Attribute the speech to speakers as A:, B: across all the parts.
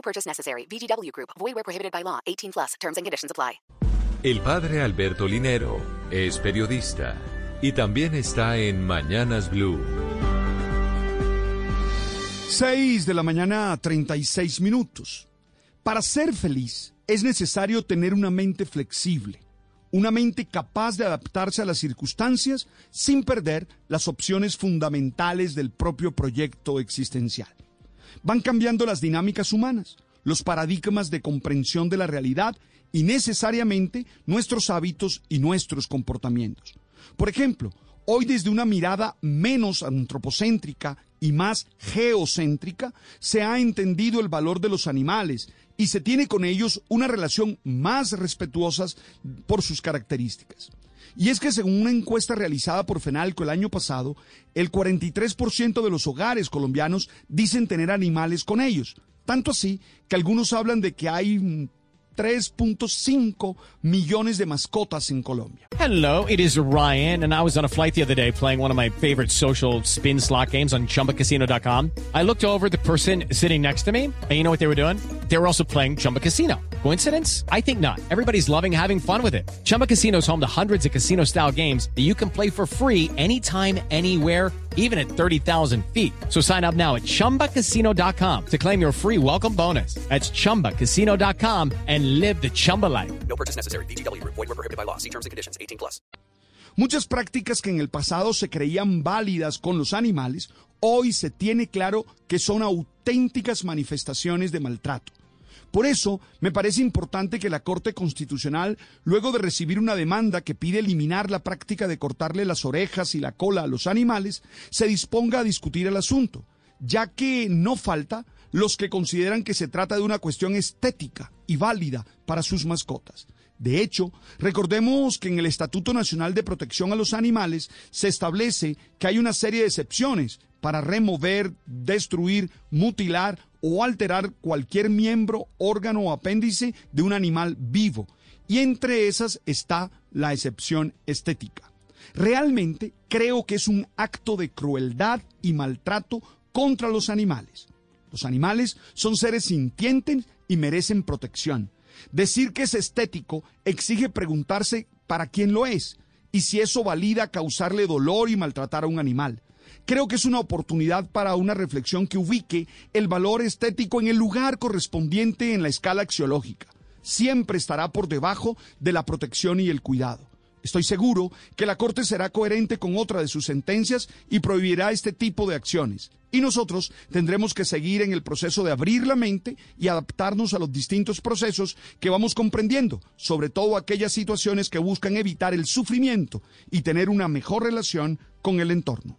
A: No purchase necessary. VGW Group. Void where prohibited by law. 18 plus. Terms and conditions apply.
B: El padre Alberto Linero es periodista y también está en Mañanas Blue.
C: 6 de la mañana, 36 minutos. Para ser feliz es necesario tener una mente flexible, una mente capaz de adaptarse a las circunstancias sin perder las opciones fundamentales del propio proyecto existencial. Van cambiando las dinámicas humanas, los paradigmas de comprensión de la realidad y necesariamente nuestros hábitos y nuestros comportamientos. Por ejemplo, hoy desde una mirada menos antropocéntrica y más geocéntrica, se ha entendido el valor de los animales y se tiene con ellos una relación más respetuosa por sus características. Y es que según una encuesta realizada por FENALCO el año pasado, el 43% de los hogares colombianos dicen tener animales con ellos. Tanto así que algunos hablan de que hay 3.5 millones de mascotas en Colombia.
D: Hello, it is Ryan, and I was on a flight the other day playing one of my favorite social spin slot games on chumbacasino.com. I looked over the person sitting next to me, and you know what they were doing? They were also playing Chumba Casino. Coincidence? I think not. Everybody's loving having fun with it. Chumba Casino is home to hundreds of casino style games that you can play for free anytime, anywhere, even at 30,000 feet. So sign up now at chumbacasino.com to claim your free welcome bonus. That's chumbacasino.com and live the Chumba life.
E: No purchase necessary. VGW Group. Void were prohibited by law. See terms and conditions. 18 plus.
C: Muchas prácticas que en el pasado se creían válidas con los animales, hoy se tiene claro que son auténticas manifestaciones de maltrato. Por eso, me parece importante que la Corte Constitucional, luego de recibir una demanda que pide eliminar la práctica de cortarle las orejas y la cola a los animales, se disponga a discutir el asunto, ya que no falta los que consideran que se trata de una cuestión estética y válida para sus mascotas. De hecho, recordemos que en el Estatuto Nacional de Protección a los Animales se establece que hay una serie de excepciones para remover, destruir, mutilar o alterar cualquier miembro, órgano o apéndice de un animal vivo. Y entre esas está la excepción estética. Realmente creo que es un acto de crueldad y maltrato contra los animales. Los animales son seres sintientes y merecen protección. Decir que es estético exige preguntarse para quién lo es y si eso valida causarle dolor y maltratar a un animal. Creo que es una oportunidad para una reflexión que ubique el valor estético en el lugar correspondiente en la escala axiológica. Siempre estará por debajo de la protección y el cuidado. Estoy seguro que la Corte será coherente con otra de sus sentencias y prohibirá este tipo de acciones. Y nosotros tendremos que seguir en el proceso de abrir la mente y adaptarnos a los distintos procesos que vamos comprendiendo, sobre todo aquellas situaciones que buscan evitar el sufrimiento y tener una mejor relación con el entorno.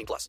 E: 18 plus.